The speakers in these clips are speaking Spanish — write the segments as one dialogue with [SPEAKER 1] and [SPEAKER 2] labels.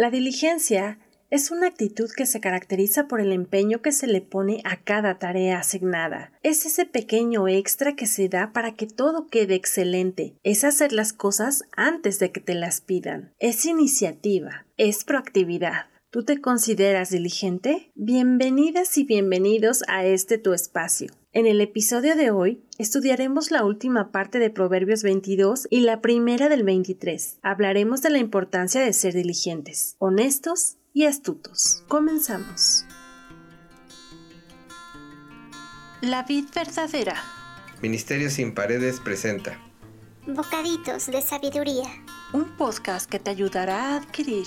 [SPEAKER 1] La diligencia es una actitud que se caracteriza por el empeño que se le pone a cada tarea asignada. Es ese pequeño extra que se da para que todo quede excelente. Es hacer las cosas antes de que te las pidan. Es iniciativa. Es proactividad. ¿Tú te consideras diligente? Bienvenidas y bienvenidos a este tu espacio. En el episodio de hoy estudiaremos la última parte de Proverbios 22 y la primera del 23. Hablaremos de la importancia de ser diligentes, honestos y astutos. Comenzamos.
[SPEAKER 2] La vid verdadera.
[SPEAKER 3] Ministerio sin paredes presenta
[SPEAKER 4] Bocaditos de sabiduría.
[SPEAKER 2] Un podcast que te ayudará a adquirir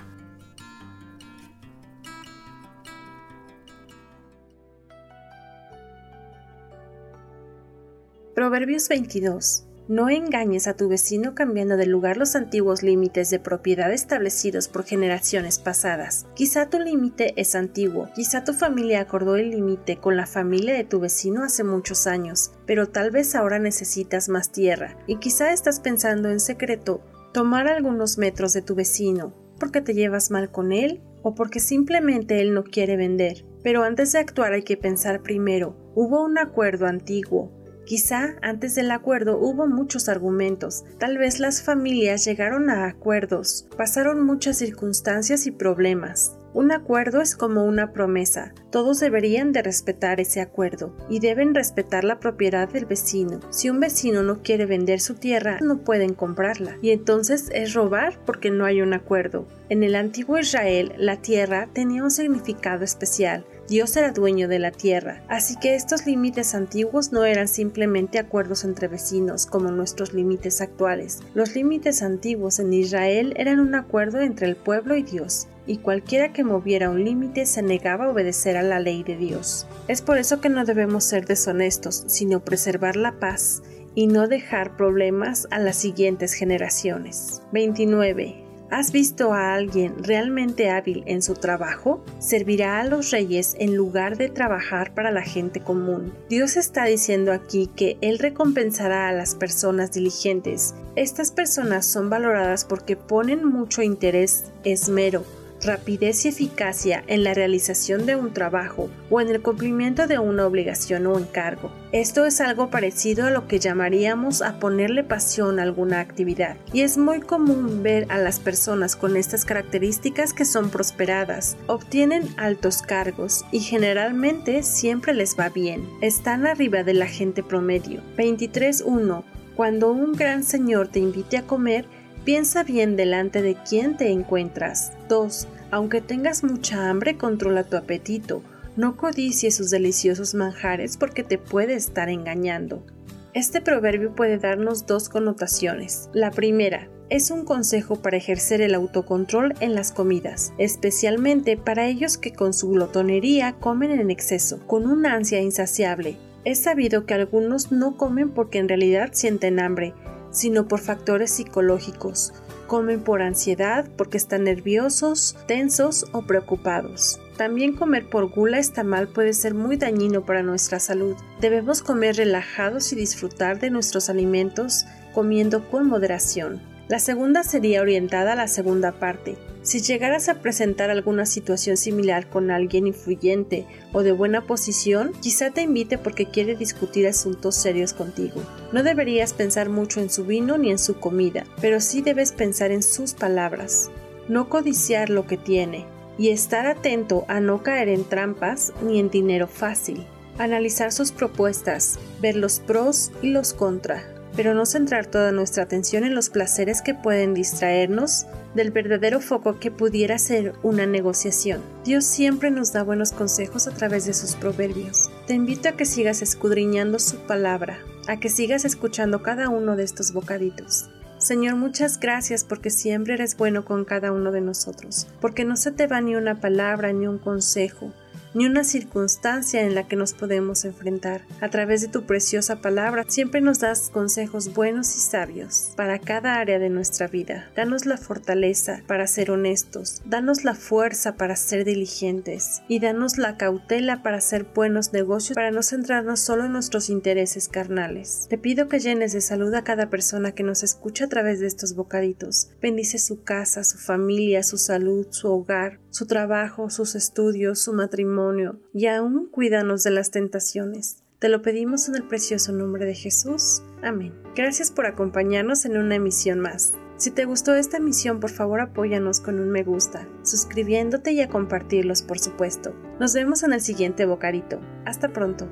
[SPEAKER 1] Proverbios 22. No engañes a tu vecino cambiando de lugar los antiguos límites de propiedad establecidos por generaciones pasadas. Quizá tu límite es antiguo, quizá tu familia acordó el límite con la familia de tu vecino hace muchos años, pero tal vez ahora necesitas más tierra y quizá estás pensando en secreto tomar algunos metros de tu vecino porque te llevas mal con él o porque simplemente él no quiere vender. Pero antes de actuar hay que pensar primero, ¿hubo un acuerdo antiguo? Quizá antes del acuerdo hubo muchos argumentos, tal vez las familias llegaron a acuerdos, pasaron muchas circunstancias y problemas. Un acuerdo es como una promesa, todos deberían de respetar ese acuerdo y deben respetar la propiedad del vecino. Si un vecino no quiere vender su tierra, no pueden comprarla y entonces es robar porque no hay un acuerdo. En el antiguo Israel, la tierra tenía un significado especial, Dios era dueño de la tierra, así que estos límites antiguos no eran simplemente acuerdos entre vecinos como nuestros límites actuales. Los límites antiguos en Israel eran un acuerdo entre el pueblo y Dios, y cualquiera que moviera un límite se negaba a obedecer a la ley de Dios. Es por eso que no debemos ser deshonestos, sino preservar la paz y no dejar problemas a las siguientes generaciones. 29. ¿Has visto a alguien realmente hábil en su trabajo? Servirá a los reyes en lugar de trabajar para la gente común. Dios está diciendo aquí que Él recompensará a las personas diligentes. Estas personas son valoradas porque ponen mucho interés, esmero, rapidez y eficacia en la realización de un trabajo o en el cumplimiento de una obligación o encargo. Esto es algo parecido a lo que llamaríamos a ponerle pasión a alguna actividad, y es muy común ver a las personas con estas características que son prosperadas, obtienen altos cargos y generalmente siempre les va bien. Están arriba de la gente promedio. 23.1 Cuando un gran señor te invite a comer, Piensa bien delante de quién te encuentras. 2. Aunque tengas mucha hambre, controla tu apetito. No codicies sus deliciosos manjares porque te puede estar engañando. Este proverbio puede darnos dos connotaciones. La primera, es un consejo para ejercer el autocontrol en las comidas, especialmente para ellos que con su glotonería comen en exceso, con una ansia insaciable. Es sabido que algunos no comen porque en realidad sienten hambre, sino por factores psicológicos. Comen por ansiedad, porque están nerviosos, tensos o preocupados. También comer por gula está mal puede ser muy dañino para nuestra salud. Debemos comer relajados y disfrutar de nuestros alimentos comiendo con moderación. La segunda sería orientada a la segunda parte. Si llegaras a presentar alguna situación similar con alguien influyente o de buena posición, quizá te invite porque quiere discutir asuntos serios contigo. No deberías pensar mucho en su vino ni en su comida, pero sí debes pensar en sus palabras. No codiciar lo que tiene y estar atento a no caer en trampas ni en dinero fácil. Analizar sus propuestas, ver los pros y los contra, pero no centrar toda nuestra atención en los placeres que pueden distraernos del verdadero foco que pudiera ser una negociación. Dios siempre nos da buenos consejos a través de sus proverbios. Te invito a que sigas escudriñando su palabra, a que sigas escuchando cada uno de estos bocaditos. Señor, muchas gracias porque siempre eres bueno con cada uno de nosotros, porque no se te va ni una palabra ni un consejo, ni una circunstancia en la que nos podemos enfrentar. A través de tu preciosa palabra siempre nos das consejos buenos y sabios para cada área de nuestra vida. Danos la fortaleza para ser honestos, danos la fuerza para ser diligentes y danos la cautela para hacer buenos negocios para no centrarnos solo en nuestros intereses carnales. Te pido que llenes de salud a cada persona que nos escucha a través de estos bocaditos. Bendice su casa, su familia, su salud, su hogar, su trabajo, sus estudios, su matrimonio y aún cuídanos de las tentaciones. Te lo pedimos en el precioso nombre de Jesús. Amén. Gracias por acompañarnos en una emisión más. Si te gustó esta emisión, por favor apóyanos con un me gusta, suscribiéndote y a compartirlos, por supuesto. Nos vemos en el siguiente bocadito. Hasta pronto.